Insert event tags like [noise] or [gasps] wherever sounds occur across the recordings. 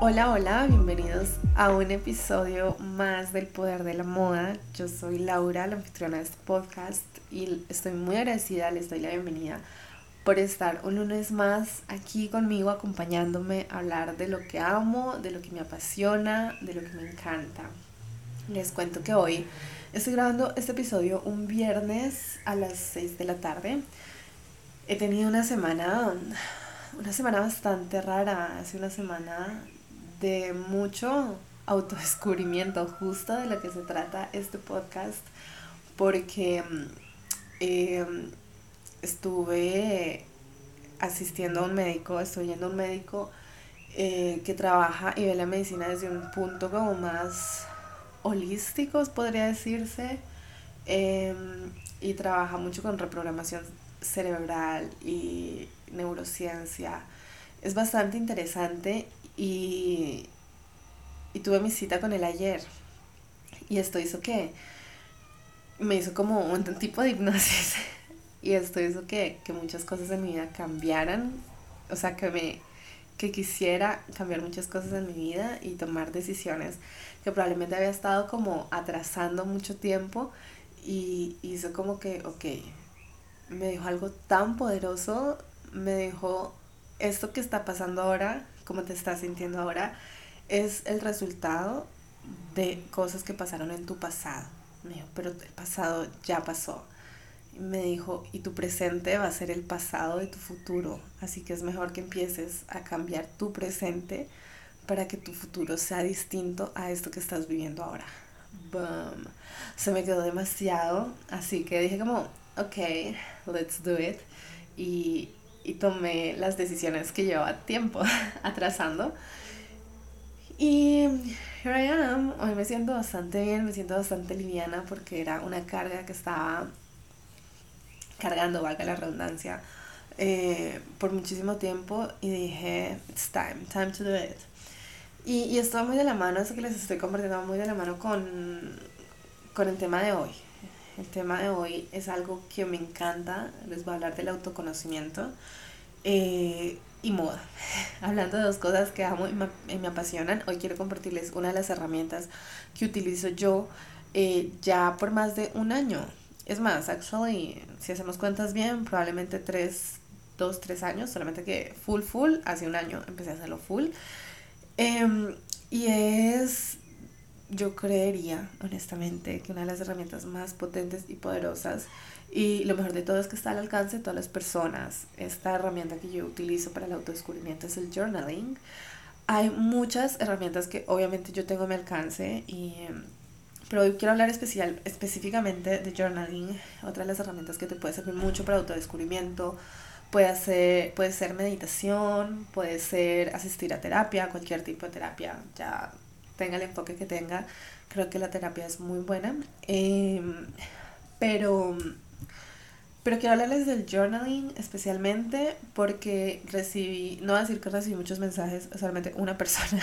Hola, hola, bienvenidos a un episodio más del Poder de la Moda. Yo soy Laura, la anfitriona de este podcast, y estoy muy agradecida, les doy la bienvenida por estar un lunes más aquí conmigo, acompañándome a hablar de lo que amo, de lo que me apasiona, de lo que me encanta. Les cuento que hoy estoy grabando este episodio un viernes a las 6 de la tarde. He tenido una semana, una semana bastante rara, hace una semana de mucho autodescubrimiento, justo de lo que se trata este podcast, porque eh, estuve asistiendo a un médico, estoy yendo a un médico eh, que trabaja y ve la medicina desde un punto como más holístico, podría decirse, em, y trabaja mucho con reprogramación cerebral y neurociencia. Es bastante interesante y, y tuve mi cita con él ayer. Y esto hizo que me hizo como un [laughs] tipo de hipnosis. y esto hizo que, que muchas cosas en mi vida cambiaran. O sea, que me que quisiera cambiar muchas cosas en mi vida y tomar decisiones que probablemente había estado como atrasando mucho tiempo y hizo como que, ok, me dijo algo tan poderoso, me dijo esto que está pasando ahora cómo te estás sintiendo ahora, es el resultado de cosas que pasaron en tu pasado. Me dijo, pero el pasado ya pasó. Me dijo, y tu presente va a ser el pasado de tu futuro. Así que es mejor que empieces a cambiar tu presente para que tu futuro sea distinto a esto que estás viviendo ahora. Boom. Se me quedó demasiado, así que dije como, ok, let's do it. Y, y tomé las decisiones que llevaba tiempo [laughs] atrasando. Y here I am. Hoy me siento bastante bien, me siento bastante liviana porque era una carga que estaba cargando, valga la redundancia, eh, por muchísimo tiempo y dije, it's time, time to do it. Y, y esto muy de la mano, eso que les estoy compartiendo muy de la mano con, con el tema de hoy. El tema de hoy es algo que me encanta, les voy a hablar del autoconocimiento eh, y moda. [laughs] Hablando de dos cosas que amo y me, apasionan, hoy quiero compartirles una de las herramientas que utilizo yo eh, ya por más de un año. Es más, actually, si hacemos cuentas bien, probablemente tres, dos, tres años, solamente que full, full, hace un año empecé a hacerlo full. Em, y es yo creería, honestamente, que una de las herramientas más potentes y poderosas y lo mejor de todo es que está al alcance de todas las personas. Esta herramienta que yo utilizo para el autodescubrimiento es el journaling. Hay muchas herramientas que obviamente yo tengo a mi alcance y pero hoy quiero hablar especial, específicamente de journaling, otra de las herramientas que te puede servir mucho para autodescubrimiento. Puede ser, puede ser meditación, puede ser asistir a terapia, cualquier tipo de terapia, ya tenga el enfoque que tenga, creo que la terapia es muy buena. Em, pero, pero quiero hablarles del journaling especialmente porque recibí, no voy a decir que recibí muchos mensajes, solamente una persona.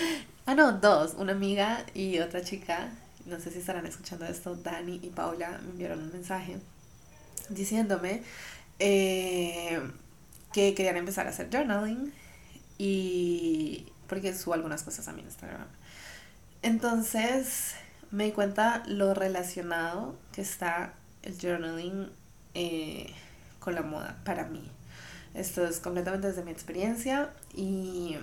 [laughs] ah, no, dos, una amiga y otra chica. No sé si estarán escuchando esto, Dani y Paula me enviaron un mensaje diciéndome eh, que querían empezar a hacer journaling y porque subo algunas cosas a mi Instagram. Entonces me di cuenta lo relacionado que está el journaling eh, con la moda para mí. Esto es completamente desde mi experiencia y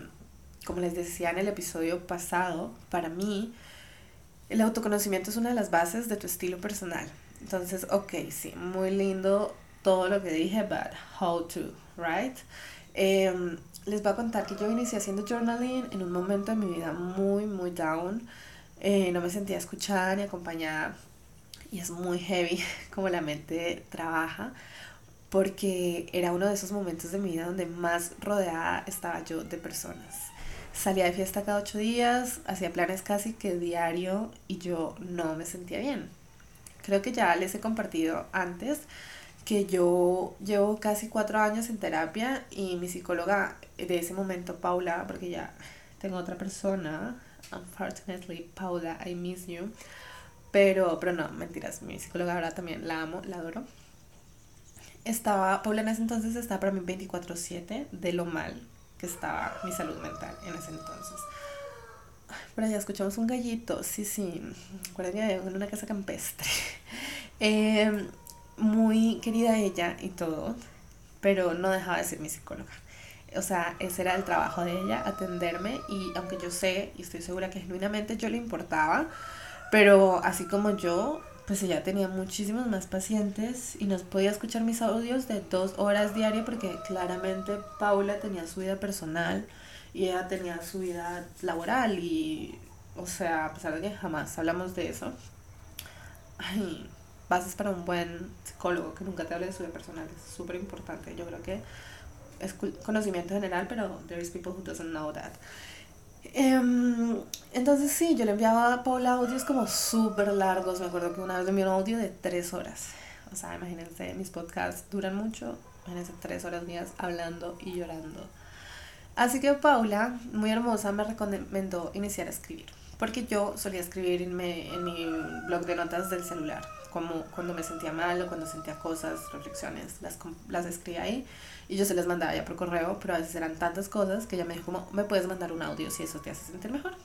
como les decía en el episodio pasado, para mí el autoconocimiento es una de las bases de tu estilo personal. Entonces, ok, sí, muy lindo todo lo que dije, but how to, right? Em, les voy a contar que yo inicié haciendo journaling en un momento de mi vida muy, muy down. Eh, no me sentía escuchada ni acompañada. Y es muy heavy [laughs] como la mente trabaja, porque era uno de esos momentos de mi vida donde más rodeada estaba yo de personas. Salía de fiesta cada ocho días, hacía planes casi que diario y yo no me sentía bien. Creo que ya les he compartido antes que yo llevo casi cuatro años en terapia y mi psicóloga de ese momento, Paula, porque ya tengo otra persona, unfortunately, Paula, I miss you, Pero, pero no, mentiras, mi psicóloga ahora también la amo, la adoro. Estaba, Paula en ese entonces estaba para mí 24/7 de lo mal que estaba mi salud mental en ese entonces. Por allá escuchamos un gallito, sí, sí, en una casa campestre. [laughs] Em, muy querida ella y todo, pero no dejaba de ser mi psicóloga. O sea, ese era el trabajo de ella, atenderme y aunque yo sé y estoy segura que genuinamente yo le importaba, pero así como yo, pues ella tenía muchísimos más pacientes y nos podía escuchar mis audios de dos horas diarias porque claramente Paula tenía su vida personal y ella tenía su vida laboral y, o sea, a pesar de que jamás hablamos de eso, ay, bases para un buen psicólogo que nunca te hable de su vida personal es súper importante. Yo creo que es conocimiento general, pero there is people who doesn't know that. Em, entonces sí, yo le enviaba a Paula audios como súper largos. Me acuerdo que una vez le envió un audio de tres horas. O sea, imagínense, mis podcasts duran mucho. Imagínense tres horas mías hablando y llorando. Así que Paula, muy hermosa, me recomendó iniciar a escribir. Porque yo solía escribir en mi, en mi blog de notas del celular. Como cuando me sentía mal o cuando sentía cosas, reflexiones, las, las escribía ahí. Y yo se les mandaba ya por correo, pero a veces eran tantas cosas que ella me dijo como, me puedes mandar un audio si eso te hace sentir mejor.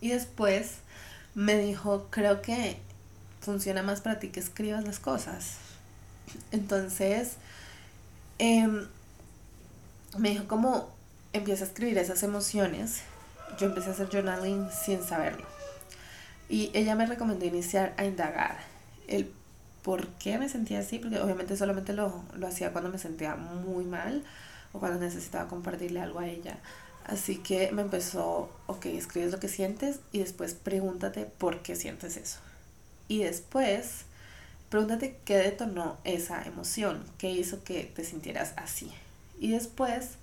Y después me dijo, creo que funciona más para ti que escribas las cosas. Entonces, em, me dijo como, empieza a escribir esas emociones. Yo empecé a hacer journaling sin saberlo. Y ella me recomendó iniciar a indagar el por qué me sentía así, porque obviamente solamente lo, lo hacía cuando me sentía muy mal o cuando necesitaba compartirle algo a ella. Así que me empezó, ok, escribes lo que sientes y después pregúntate por qué sientes eso. Y después, pregúntate qué detonó esa emoción, qué hizo que te sintieras así. Y después,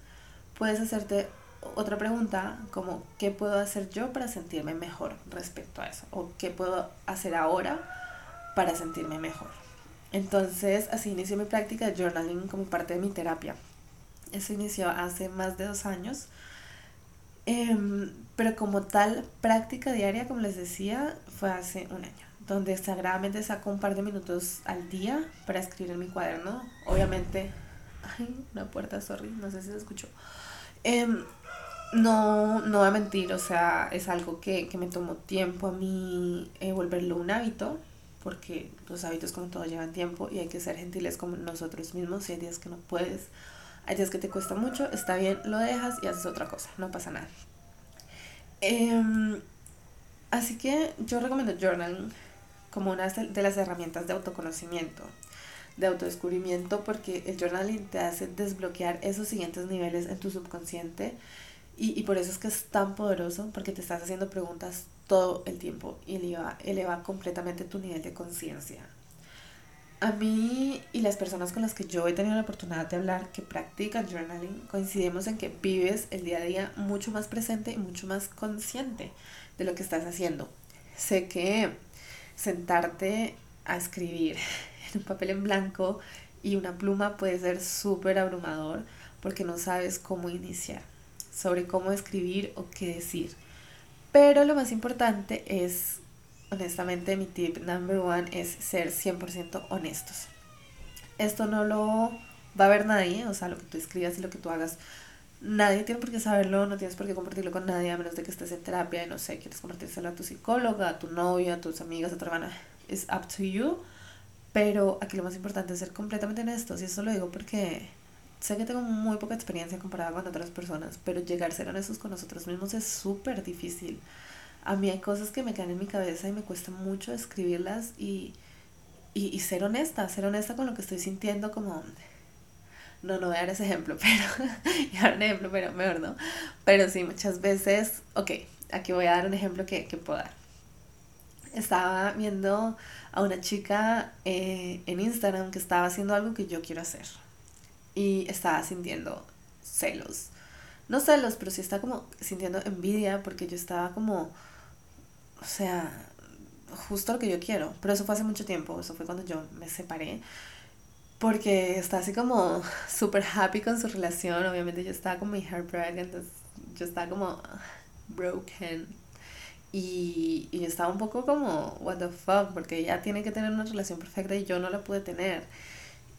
puedes hacerte otra pregunta como, ¿qué puedo hacer yo para sentirme mejor respecto a eso? ¿O qué puedo hacer ahora para sentirme mejor. Entonces, así inició mi práctica de journaling como parte de mi terapia. Eso inició hace más de dos años. Em, pero como tal, práctica diaria, como les decía, fue hace un año, donde sagradamente saco un par de minutos al día para escribir en mi cuaderno. Obviamente, ay, una puerta, sorry, no sé si se escuchó. Em, no, no voy a mentir, o sea, es algo que, que me tomó tiempo a mí eh, volverlo un hábito porque los hábitos como todo llevan tiempo y hay que ser gentiles con nosotros mismos. Si hay días que no puedes, hay días que te cuesta mucho, está bien, lo dejas y haces otra cosa, no pasa nada. Em, así que yo recomiendo journaling como una de las herramientas de autoconocimiento, de autodescubrimiento, porque el journaling te hace desbloquear esos siguientes niveles en tu subconsciente y, y por eso es que es tan poderoso, porque te estás haciendo preguntas todo el tiempo y eleva, eleva completamente tu nivel de conciencia. A mí y las personas con las que yo he tenido la oportunidad de hablar que practican journaling, coincidimos en que vives el día a día mucho más presente y mucho más consciente de lo que estás haciendo. Sé que sentarte a escribir [laughs] en un papel en blanco y una pluma puede ser súper abrumador porque no sabes cómo iniciar, sobre cómo escribir o qué decir. Pero lo más importante es, honestamente, mi tip number one es ser 100% honestos. Esto no lo va a ver nadie, o sea, lo que tú escribas y lo que tú hagas, nadie tiene por qué saberlo, no tienes por qué compartirlo con nadie, a menos de que estés en terapia y no sé, quieres compartírselo a tu psicóloga, a tu novia, a tus amigas, a tu hermana. Es up to you. Pero aquí lo más importante es ser completamente honestos. Y eso lo digo porque sé que tengo muy poca experiencia comparada con otras personas, pero llegar a ser honestos con nosotros mismos es súper difícil. A mí hay cosas que me quedan en mi cabeza y me cuesta mucho escribirlas y, y, ser honesta, ser honesta con lo que estoy sintiendo como... No, no voy a dar ese ejemplo, [laughs] pero... dar un ejemplo, pero mejor no. Pero sí, muchas veces... Ok, aquí voy a dar un ejemplo que, que puedo dar. Estaba viendo a una chica eh, en Instagram que estaba haciendo algo que yo quiero hacer y estaba sintiendo celos. No celos, pero sí estaba como sintiendo envidia porque yo estaba como, o sea, justo lo que yo quiero. Pero eso fue hace mucho tiempo, eso fue cuando yo me separé. Porque estaba así como [laughs] súper happy con su relación. Obviamente yo estaba como mi heartbreak, entonces yo estaba como broken. Y, y estaba un poco como, what the fuck, porque ella tiene que tener una relación perfecta y yo no la pude tener.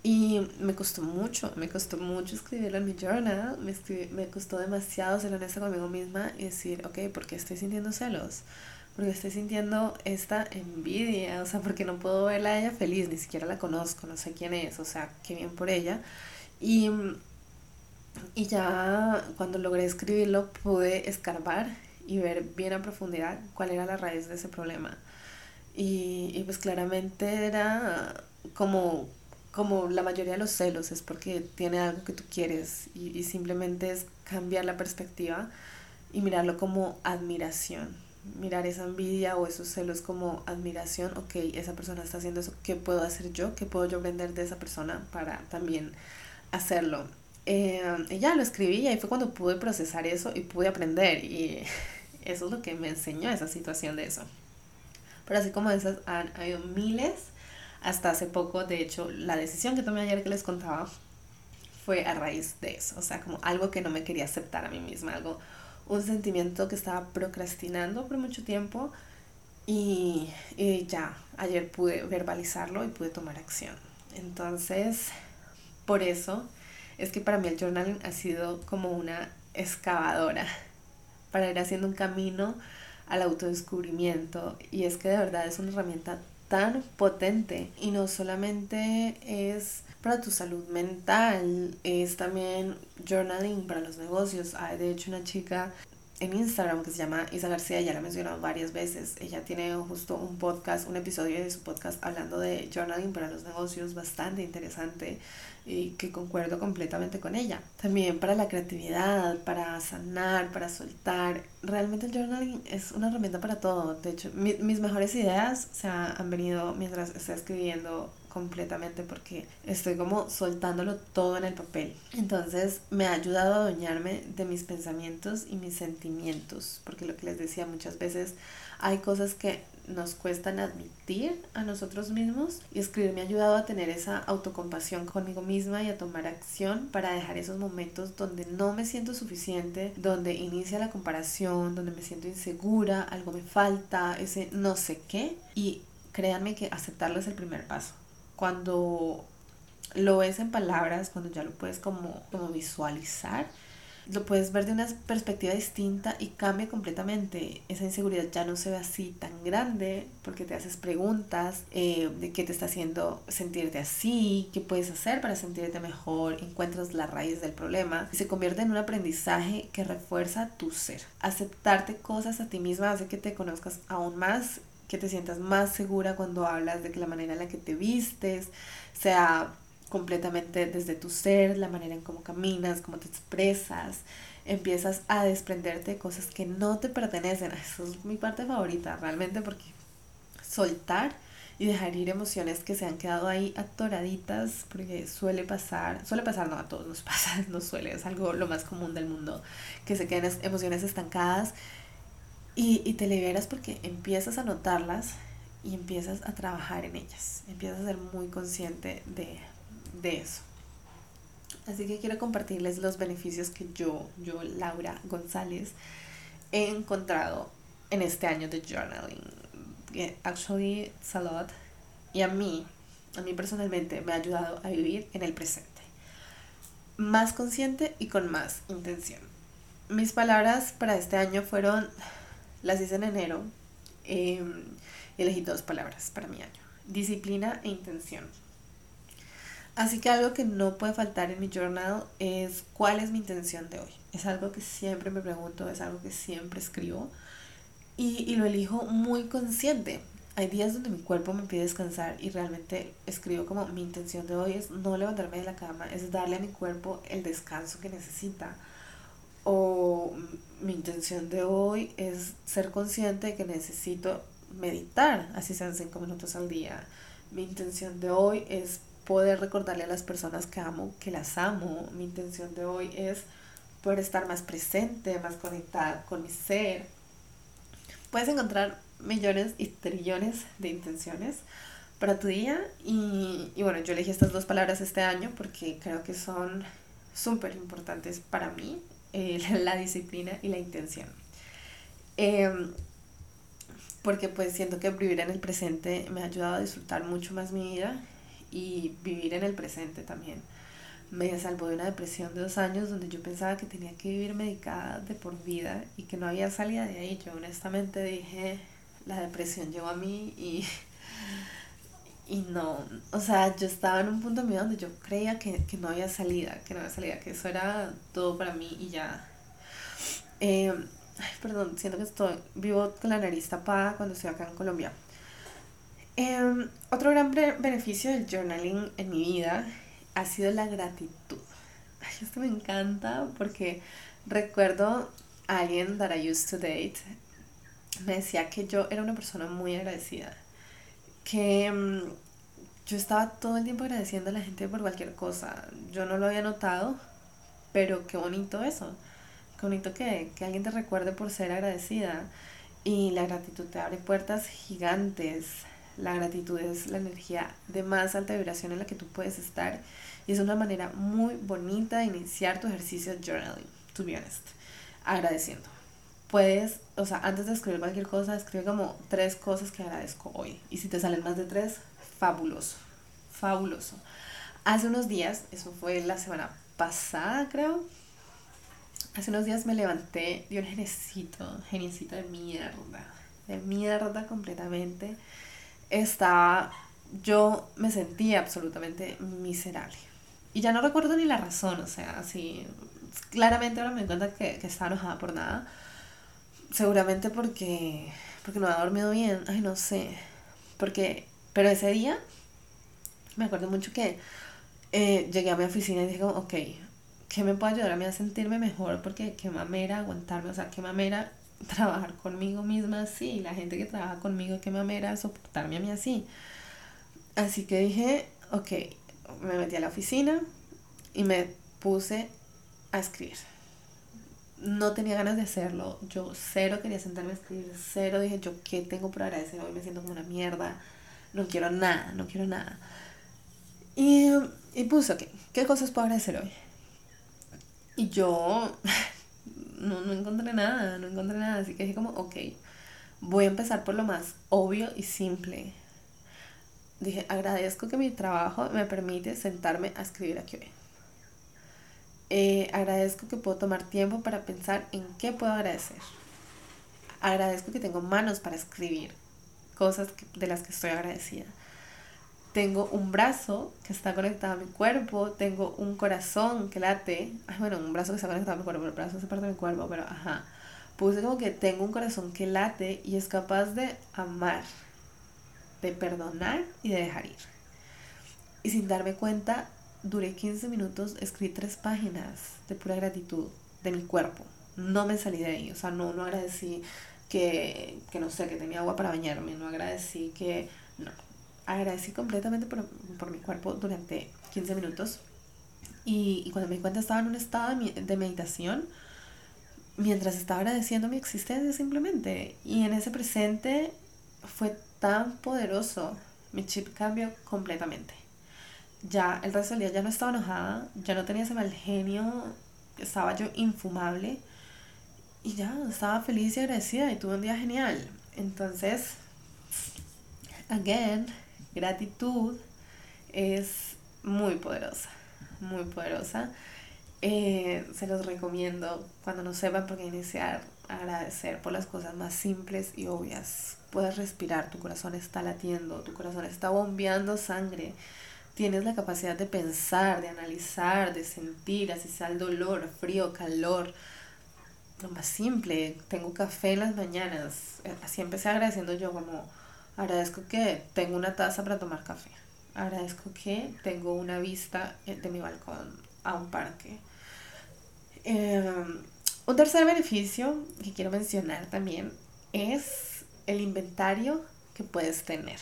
Y me costó mucho, me costó mucho escribirlo en mi journal, me, me costó demasiado ser honesta conmigo misma y decir, ok, ¿por qué estoy sintiendo celos? Porque estoy sintiendo esta envidia, o sea, porque no puedo verla a ella feliz, ni siquiera la conozco, no sé quién es, o sea, qué bien por ella. Y, y ya cuando logré escribirlo pude escarbar y ver bien a profundidad cuál era la raíz de ese problema. Y, y pues claramente era como como la mayoría de los celos es porque tiene algo que tú quieres y, simplemente es cambiar la perspectiva y mirarlo como admiración. Mirar esa envidia o esos celos como admiración, ok, esa persona está haciendo eso, ¿qué puedo hacer yo? ¿Qué puedo yo aprender de esa persona para también hacerlo? Eh, y ya lo escribí y ahí fue cuando pude procesar eso y pude aprender y [laughs] eso es lo que me enseñó esa situación de eso. Pero así como esas han habido miles hasta hace poco, de hecho, la decisión que tomé ayer que les contaba fue a raíz de eso, o sea, como algo que no me quería aceptar a mí misma, algo, un sentimiento que estaba procrastinando por mucho tiempo y, y ya, ayer pude verbalizarlo y pude tomar acción. Entonces, por eso es que para mí el journaling ha sido como una excavadora para ir haciendo un camino al autodescubrimiento y es que de verdad es una herramienta tan potente y no solamente es para tu salud mental, es también journaling para los negocios. Hay de hecho una chica en Instagram que se llama Isa García, ya la he mencionado varias veces. Ella tiene justo un podcast, un episodio de su podcast hablando de journaling para los negocios bastante interesante y que concuerdo completamente con ella. También para la creatividad, para sanar, para soltar. Realmente el journaling es una herramienta para todo. De hecho, mis mejores ideas se han venido mientras estoy escribiendo completamente porque estoy como soltándolo todo en el papel. Entonces me ha ayudado a adueñarme de mis pensamientos y mis sentimientos, porque lo que les decía muchas veces, hay cosas que nos cuestan admitir a nosotros mismos y escribir me ha ayudado a tener esa autocompasión conmigo misma y a tomar acción para dejar esos momentos donde no me siento suficiente, donde inicia la comparación, donde me siento insegura, algo me falta, ese no sé qué y créanme que aceptarlo es el primer paso cuando lo ves en palabras, cuando ya lo puedes como, como visualizar, lo puedes ver de una perspectiva distinta y cambia completamente. Esa inseguridad ya no se ve así tan grande porque te haces preguntas eh, de qué te está haciendo sentirte así, qué puedes hacer para sentirte mejor, encuentras la raíz del problema y se convierte en un aprendizaje que refuerza tu ser. Aceptarte cosas a ti misma hace que te conozcas aún más que te sientas más segura cuando hablas de que la manera en la que te vistes sea completamente desde tu ser, la manera en cómo caminas, cómo te expresas, empiezas a desprenderte de cosas que no te pertenecen. [laughs] Eso es mi parte favorita realmente porque soltar y dejar ir emociones que se han quedado ahí atoraditas, porque suele pasar, suele pasar, no a todos nos [laughs] pasa, no suele, es algo lo más común del mundo, que se queden emociones estancadas y, y te liberas porque empiezas a notarlas y empiezas a trabajar en ellas. Empiezas a ser muy consciente de, de eso. Así que quiero compartirles los beneficios que yo, yo, Laura González, he encontrado en este año de journaling. Actually, it's a lot. Y a mí, a mí personalmente, me ha ayudado a vivir en el presente. Más consciente y con más intención. Mis palabras para este año fueron las hice en enero. Em, elegí dos palabras para mi año. Disciplina e intención. Así que algo que no puede faltar en mi journal es cuál es mi intención de hoy. Es algo que siempre me pregunto, es algo que siempre escribo y, y lo elijo muy consciente. Hay días donde mi cuerpo me pide descansar y realmente escribo como mi intención de hoy es no levantarme de la cama, es darle a mi cuerpo el descanso que necesita o mi intención de hoy es ser consciente de que necesito meditar, así sean cinco minutos al día. Mi intención de hoy es poder recordarle a las personas que amo que las amo. Mi intención de hoy es poder estar más presente, más conectada con mi ser. Puedes encontrar millones y trillones de intenciones para tu día y, y bueno, yo elegí estas dos palabras este año porque creo que son súper importantes para mí eh, [laughs] la disciplina y la intención. Em, porque pues siento que vivir en el presente me ha ayudado a disfrutar mucho más mi vida y vivir en el presente también. Me salvó de una depresión de dos años donde yo pensaba que tenía que vivir medicada de por vida y que no había salida de ahí. Yo honestamente dije, la depresión llegó a mí y, y no, o sea, yo estaba en un punto vida donde yo creía que, que no había salida, que no había salida, que eso era todo para mí y ya. Eh, ay, perdón, siento que estoy vivo con la nariz tapada cuando estoy acá en Colombia. Eh, otro gran beneficio del journaling en mi vida ha sido la gratitud. Ay, esto me encanta porque recuerdo a alguien that I used to date me decía que yo era una persona muy agradecida, que mm, yo estaba todo el tiempo agradeciendo a la gente por cualquier cosa. Yo no lo había notado, pero qué bonito eso. Qué bonito que, que alguien te recuerde por ser agradecida. Y la gratitud te abre puertas gigantes. La gratitud es la energía de más alta vibración en la que tú puedes estar. Y es una manera muy bonita de iniciar tu ejercicio journaling, to be honest. Agradeciendo puedes, o sea, antes de escribir cualquier cosa, escribe como tres cosas que agradezco hoy. Y si te salen más de tres, fabuloso, fabuloso. Hace unos días, eso fue la semana pasada, creo. Hace unos días me levanté de un geniecito, geniecito de mierda, de mierda completamente. Estaba, yo me sentía absolutamente miserable. Y ya no recuerdo ni la razón, o sea, así, claramente ahora me doy cuenta que, que estaba enojada por nada Seguramente porque, porque no había dormido bien, ay no sé, porque, pero ese día me acuerdo mucho que eh, llegué a mi oficina y dije, ok, ¿qué me puede ayudar a mí a sentirme mejor? Porque qué mamera aguantarme, o sea, qué mamera [laughs] trabajar conmigo misma así, la gente que trabaja conmigo, qué mamera soportarme a mí así. Así que dije, ok, me metí a la oficina y me puse a escribir no tenía ganas de hacerlo. Yo cero quería sentarme a escribir, cero dije yo qué tengo por agradecer hoy, me siento como una mierda, no quiero nada, no quiero nada. Y, y puse, ok, ¿qué cosas puedo agradecer hoy? Y yo [laughs] no, no encontré nada, no encontré nada, así que dije como, ok, voy a empezar por lo más obvio y simple. Dije, agradezco que mi trabajo me permite sentarme a escribir aquí hoy. Eh, agradezco que puedo tomar tiempo para pensar en qué puedo agradecer. Agradezco que tengo manos para escribir cosas de las que estoy agradecida. Tengo un brazo que está conectado a mi cuerpo, tengo un corazón que late. Ay, bueno, un brazo que está conectado a mi cuerpo, el brazo es parte de mi cuerpo, pero ajá. Puse como que tengo un corazón que late y es capaz de amar, de perdonar y de dejar ir. Y sin darme cuenta, duré 15 minutos, escribí tres páginas de pura gratitud de mi cuerpo. No me salí de ahí, o sea, no, no agradecí que, que no sé, que tenía agua para bañarme, no agradecí que, no, agradecí completamente por, por mi cuerpo durante 15 minutos. Y, y, cuando me di cuenta estaba en un estado de, de meditación, mientras estaba agradeciendo mi existencia simplemente. Y en ese presente fue tan poderoso, mi chip cambió completamente ya el resto del día ya no estaba enojada, ya no tenía ese mal genio, estaba yo infumable y ya estaba feliz y agradecida y tuve un día genial. Entonces, again, gratitud es muy poderosa, muy poderosa. Eh, se los recomiendo cuando no sepan por qué iniciar, agradecer por las cosas más simples y obvias. Puedes respirar, tu corazón está latiendo, tu corazón está bombeando sangre tienes la capacidad de pensar, de analizar, de sentir, así sea el dolor, frío, calor. Lo más simple, tengo café en las mañanas. Así empecé agradeciendo yo como agradezco que tengo una taza para tomar café. Agradezco que tengo una vista de mi balcón a un parque. Em, un tercer beneficio que quiero mencionar también es el inventario que puedes tener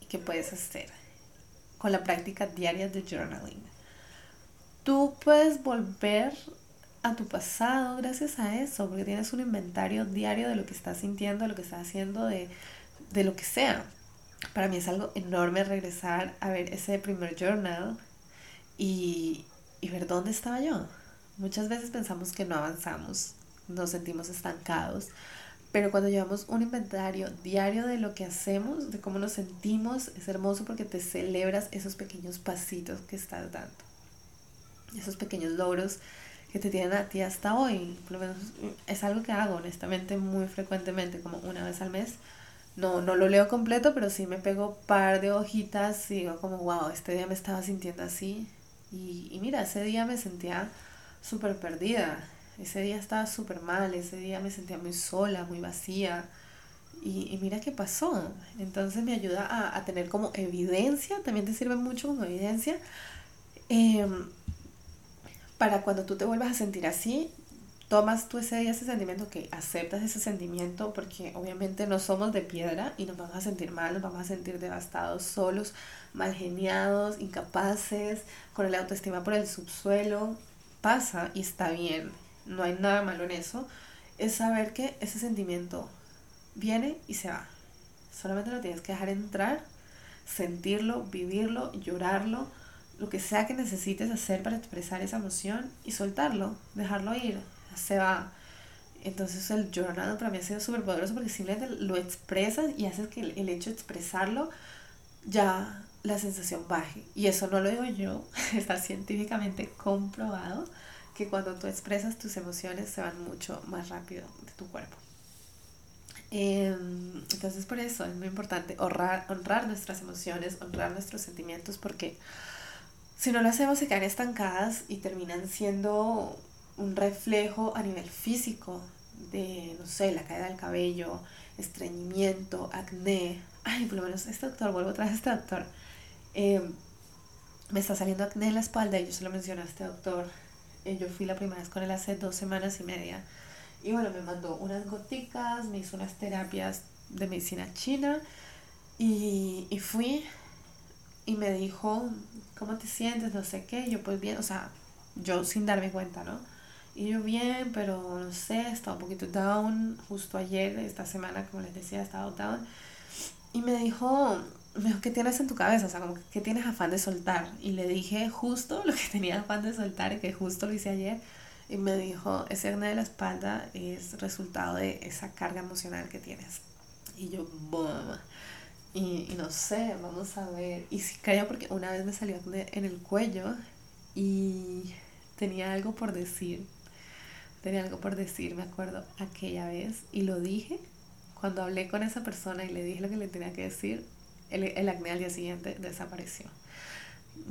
y que puedes hacer con la práctica diaria de journaling. Tú puedes volver a tu pasado gracias a eso, porque tienes un inventario diario de lo que estás sintiendo, de lo que estás haciendo, de, de lo que sea. Para mí es algo enorme regresar a ver ese primer journal y, y ver dónde estaba yo. Muchas veces pensamos que no avanzamos, nos sentimos estancados, pero cuando llevamos un inventario diario de lo que hacemos, de cómo nos sentimos, es hermoso porque te celebras esos pequeños pasitos que estás dando, esos pequeños logros que te tienen a ti hasta hoy. Por lo menos es algo que hago honestamente muy frecuentemente, como una vez al mes. No, no lo leo completo, pero sí me pego par de hojitas y digo como, wow, este día me estaba sintiendo así. Y, y mira, ese día me sentía súper perdida ese día estaba súper mal, ese día me sentía muy sola, muy vacía. Y, mira qué pasó. Entonces me ayuda a, tener como evidencia, también te sirve mucho como evidencia. Em, para cuando tú te vuelvas a sentir así, tomas tú ese día ese sentimiento, que aceptas ese sentimiento, porque obviamente no somos de piedra y nos vamos a sentir mal, nos vamos a sentir devastados, solos, mal geniados, incapaces, con el autoestima por el subsuelo. Pasa y está bien no hay nada malo en eso, es saber que ese sentimiento viene y se va. Solamente lo tienes que dejar entrar, sentirlo, vivirlo, llorarlo, lo que sea que necesites hacer para expresar esa emoción y soltarlo, dejarlo ir, se va. Entonces el journal para mí ha sido súper poderoso porque simplemente lo expresas y haces que el, hecho de expresarlo ya la sensación baje. Y eso no lo digo yo, [laughs] está científicamente comprobado que cuando tú expresas tus emociones se van mucho más rápido de tu cuerpo. Em, entonces por eso es muy importante honrar, honrar nuestras emociones, honrar nuestros sentimientos, porque si no lo hacemos se quedan estancadas y terminan siendo un reflejo a nivel físico de, no sé, la caída del cabello, estreñimiento, acné. Ay, por lo menos este doctor, vuelvo vez a este doctor. Em, me está saliendo acné en la espalda y yo se lo mencioné a este doctor eh, yo fui la primera vez con él hace dos semanas y media. Y bueno, me mandó unas goticas, me hizo unas terapias de medicina china y, y fui y me dijo, ¿cómo te sientes? No sé qué. yo pues bien, o sea, yo sin darme cuenta, ¿no? Y yo bien, pero no sé, estaba un poquito down justo ayer, esta semana, como les decía, estaba down. Y me dijo, ¿qué tienes en tu cabeza? O sea, como que tienes afán de soltar. Y le dije justo lo que [laughs] tenía afán de soltar, que justo lo hice ayer. Y me dijo, ese hernia de la espalda es resultado de esa carga emocional que tienes. Y yo, boom. Y, y no sé, vamos a ver. Y sí creo porque una vez me salió en el cuello y tenía algo por decir. Tenía algo por decir, me acuerdo, aquella vez. Y lo dije cuando hablé con esa persona y le dije lo que le tenía que decir el, el acné al día siguiente desapareció.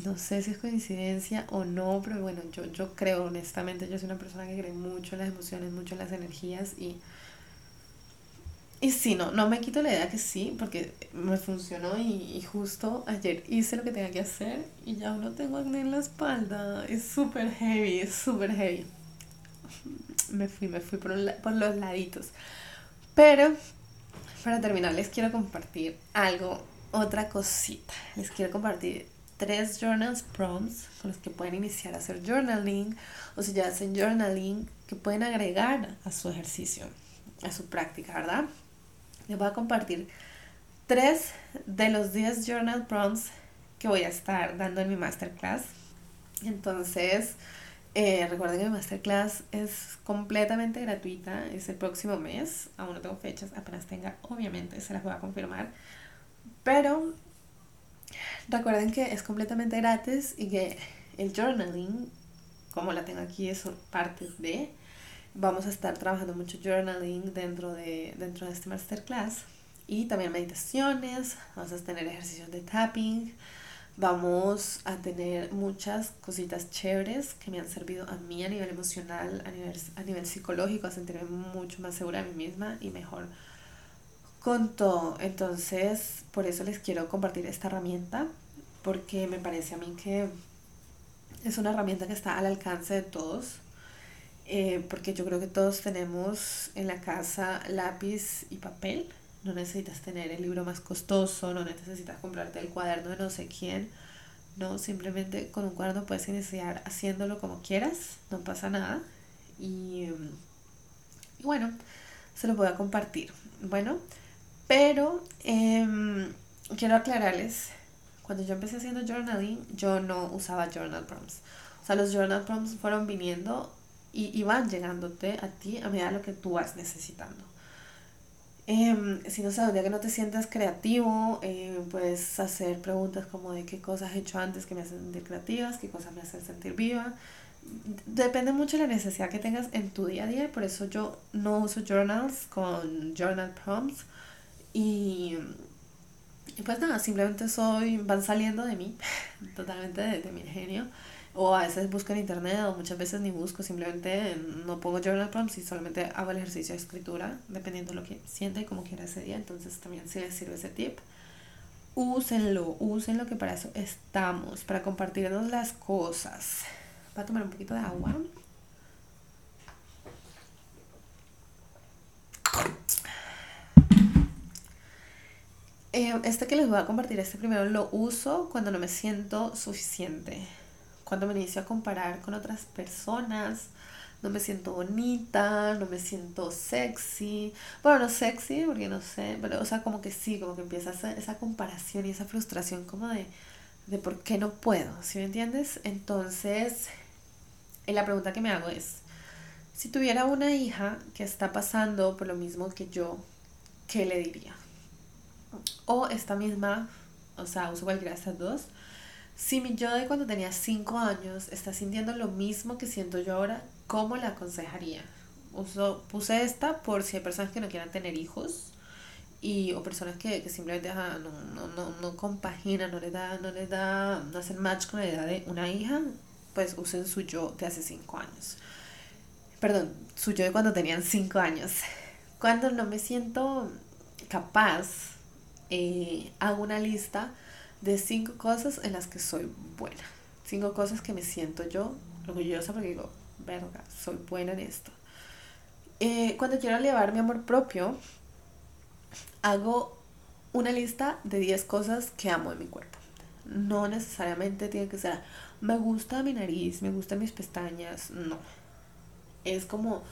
No sé si es coincidencia o no, pero bueno, yo, yo creo honestamente, yo soy una persona que cree mucho en las emociones, mucho en las energías y, y sí, no, no me quito la idea que sí, porque me funcionó y, y justo ayer hice lo que tenía que hacer y ya no tengo acné en la espalda. Es súper heavy, es súper heavy. Me fui, me fui por, por los laditos. Pero para terminar les quiero compartir algo otra cosita. Les quiero compartir tres journals prompts con los que pueden iniciar a hacer journaling o si ya hacen journaling que pueden agregar a su ejercicio, a su práctica, ¿verdad? Les voy a compartir tres de los 10 journal prompts que voy a estar dando en mi masterclass. Entonces, eh, recuerden que mi masterclass es completamente gratuita, es el próximo mes, aún no tengo fechas, apenas tenga, obviamente se las voy a confirmar. Pero recuerden que es completamente gratis y que el journaling, como la tengo aquí, es parte de. Vamos a estar trabajando mucho journaling dentro de, dentro de este masterclass. Y también meditaciones, vamos a tener ejercicios de tapping, vamos a tener muchas cositas chéveres que me han servido a mí a nivel emocional, a nivel, a nivel psicológico, a sentirme mucho más segura de mí misma y mejor con todo. Entonces, por eso les quiero compartir esta herramienta, porque me parece a mí que es una herramienta que está al alcance de todos, eh, porque yo creo que todos tenemos en la casa lápiz y papel. No necesitas tener el libro más costoso, no necesitas comprarte el cuaderno de no sé quién. No, simplemente con un cuaderno puedes iniciar haciéndolo como quieras, no pasa nada. Y, y bueno, se lo voy a compartir. Bueno, pero em, quiero aclararles, cuando yo empecé haciendo journaling, yo no usaba journal prompts. O sea, los journal prompts fueron viniendo y, van llegándote a ti a medida de lo que tú vas necesitando. Em, si no sabes, un día que no te sientas creativo, eh, puedes hacer preguntas como de qué cosas he hecho antes que me hacen sentir creativas, qué cosas me hacen sentir viva. Depende mucho de la necesidad que tengas en tu día a día, por eso yo no uso journals con journal prompts. Y, pues nada, simplemente soy, van saliendo de mí, [laughs] totalmente de, mi genio. O a veces busco en internet o muchas veces ni busco, simplemente no pongo journal prompts y solamente hago el ejercicio de escritura, dependiendo de lo que sienta y como quiera ese día. Entonces también si les sirve ese tip, úsenlo, úsenlo que para eso estamos, para compartirnos las cosas. Voy a tomar un poquito de agua. Eh, este que les voy a compartir, este primero lo uso cuando no me siento suficiente cuando me inicio a comparar con otras personas, no me siento bonita, no me siento sexy. Bueno, no sexy, porque no sé, pero o sea, como que sí, como que empieza esa, esa comparación y esa frustración como de, de por qué no puedo, ¿sí me entiendes? Entonces, eh, la pregunta que me hago es, si tuviera una hija que está pasando por lo mismo que yo, ¿qué le diría? O esta misma, o sea, uso cualquiera de estas dos, si mi yo de cuando tenía 5 años está sintiendo lo mismo que siento yo ahora, ¿cómo la aconsejaría? Uso, puse esta por si hay personas que no quieran tener hijos y o personas que, que simplemente no, no, no, no, compaginan, no les da, no les da, no hacen match con la edad de una hija, pues usen su yo de hace 5 años. Perdón, su yo de cuando tenían 5 años. Cuando no me siento capaz, eh, hago una lista de cinco cosas en las que soy buena. Cinco cosas que me siento yo orgullosa porque digo, verga, soy buena en esto. Eh, cuando quiero elevar mi amor propio, hago una lista de 10 cosas que amo en mi cuerpo. No necesariamente tiene que ser, me gusta mi nariz, me gustan mis pestañas, no. Es como,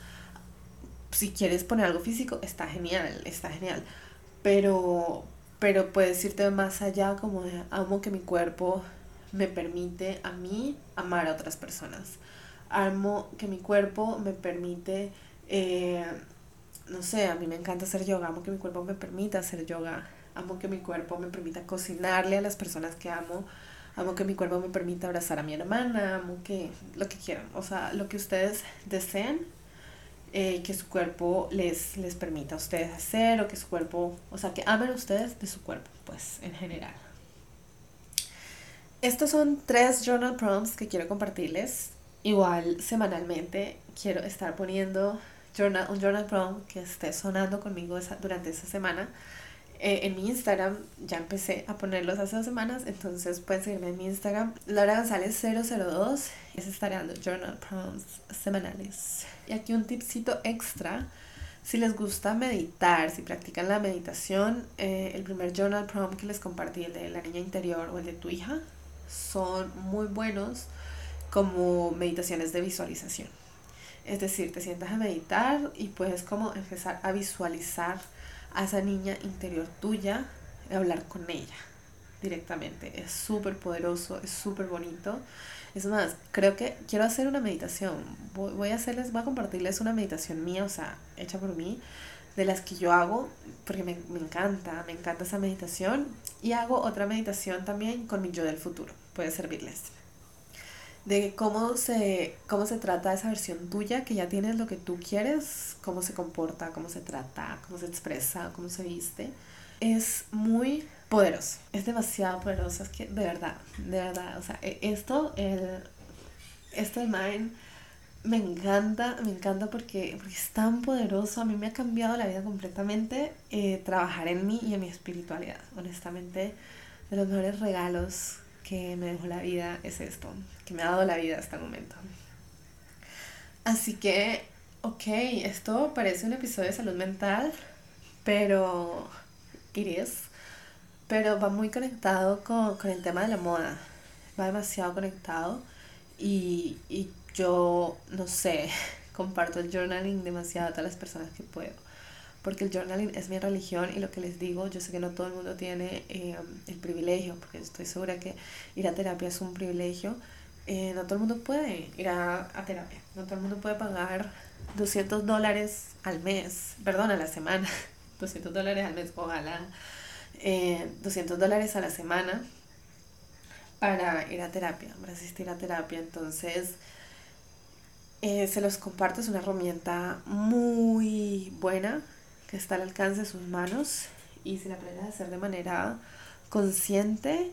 si quieres poner algo físico, está genial, está genial. Pero, pero puedes irte más allá como de amo que mi cuerpo me permite a mí amar a otras personas. Amo que mi cuerpo me permite, eh, no sé, a mí me encanta hacer yoga, amo que mi cuerpo me permita hacer yoga, amo que mi cuerpo me permita cocinarle a las personas que amo, amo que mi cuerpo me permita abrazar a mi hermana, amo que lo que quieran, o sea, lo que ustedes deseen eh, que su cuerpo les, les permita a ustedes hacer o que su cuerpo, o sea, que amen ustedes de su cuerpo, pues en general. Estos son tres journal prompts que quiero compartirles. Igual semanalmente quiero estar poniendo journal, un journal prompt que esté sonando conmigo durante esa semana eh, en mi Instagram ya empecé a ponerlos hace dos semanas, entonces pueden seguirme en mi Instagram, Laura González 002, y se estaré dando journal prompts semanales. Y aquí un tipcito extra, si les gusta meditar, si practican la meditación, eh, el primer journal prompt que les compartí, el de la niña interior o el de tu hija, son muy buenos como meditaciones de visualización. Es decir, te sientas a meditar y puedes como empezar a visualizar a esa niña interior tuya, hablar con ella directamente. Es súper poderoso, es súper bonito. Es más, creo que quiero hacer una meditación. Voy, a hacerles, voy a compartirles una meditación mía, o sea, hecha por mí, de las que yo hago, porque me, me encanta, me encanta esa meditación. Y hago otra meditación también con mi yo del futuro. Puede servirles de cómo se, cómo se trata esa versión tuya, que ya tienes lo que tú quieres, cómo se comporta, cómo se trata, cómo se expresa, cómo se viste, es muy poderoso, es demasiado poderoso, es que de verdad, de verdad, o sea, e, esto, el, esto Mind me encanta, me encanta porque, porque es tan poderoso, a mí me ha cambiado la vida completamente eh, trabajar en mí y en mi espiritualidad, honestamente, de los mejores regalos que me dejó la vida es esto, que me ha dado la vida hasta el momento. Así que, ok, esto parece un episodio de salud mental, pero iris, pero va muy conectado con, con, el tema de la moda, va demasiado conectado y, y yo, no sé, [laughs] comparto el journaling demasiado a todas las personas que puedo porque el journaling es mi religión y lo que les digo, yo sé que no todo el mundo tiene eh, el privilegio, porque estoy segura que ir a terapia es un privilegio, eh, no todo el mundo puede ir a, a, terapia, no todo el mundo puede pagar 200 dólares al mes, perdón, a la semana, [laughs] 200 dólares al mes, ojalá, 200 eh, dólares a la semana para ir a terapia, para asistir a terapia. Entonces, eh, se los comparto, es una herramienta muy buena que está al alcance de sus manos y si la aprendes a hacer de manera consciente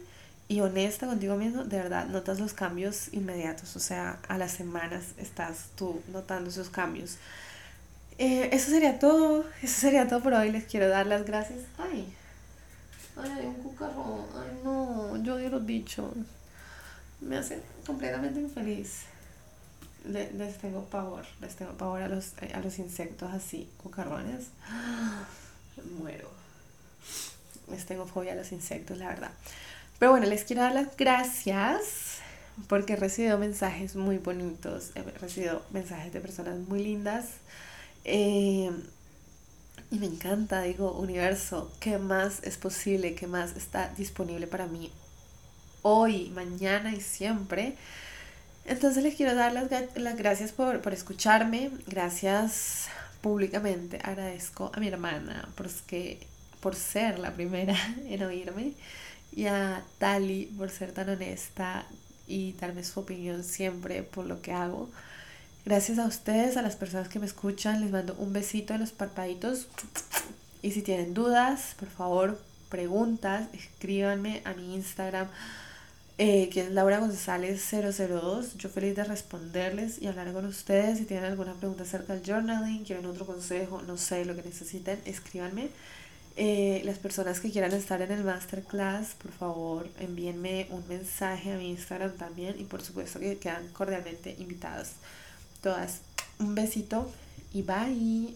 y honesta contigo mismo, de verdad notas los cambios inmediatos, o sea, a las semanas estás tú notando esos cambios. Eh, eso sería todo, eso sería todo por hoy, les quiero dar las gracias. Ay, ay, hay un cucarrón, ay no, yo odio los bichos, me hacen completamente infeliz. Les tengo pavor, les tengo pavor a los, a los insectos así, cucarrones. [gasps] Muero. Les tengo fobia a los insectos, la verdad. Pero bueno, les quiero dar las gracias porque he recibido mensajes muy bonitos, he recibido mensajes de personas muy lindas. Eh, y me encanta, digo, universo, ¿qué más es posible? ¿Qué más está disponible para mí hoy, mañana y siempre? Entonces les quiero dar las, las gracias por, por escucharme. Gracias públicamente. Agradezco a mi hermana porque, por ser la primera [laughs] en oírme y a Tali por ser tan honesta y darme su opinión siempre por lo que hago. Gracias a ustedes, a las personas que me escuchan, les mando un besito en los parpaditos. Y si tienen dudas, por favor, preguntas, escríbanme a mi Instagram, eh, que es Laura González 002. Yo feliz de responderles y hablar con ustedes. Si tienen alguna pregunta acerca del journaling, quieren otro consejo, no sé, lo que necesiten, escríbanme. Eh, las personas que quieran estar en el masterclass, por favor, envíenme un mensaje a mi Instagram también y por supuesto que quedan cordialmente invitados. Todas, un besito y bye.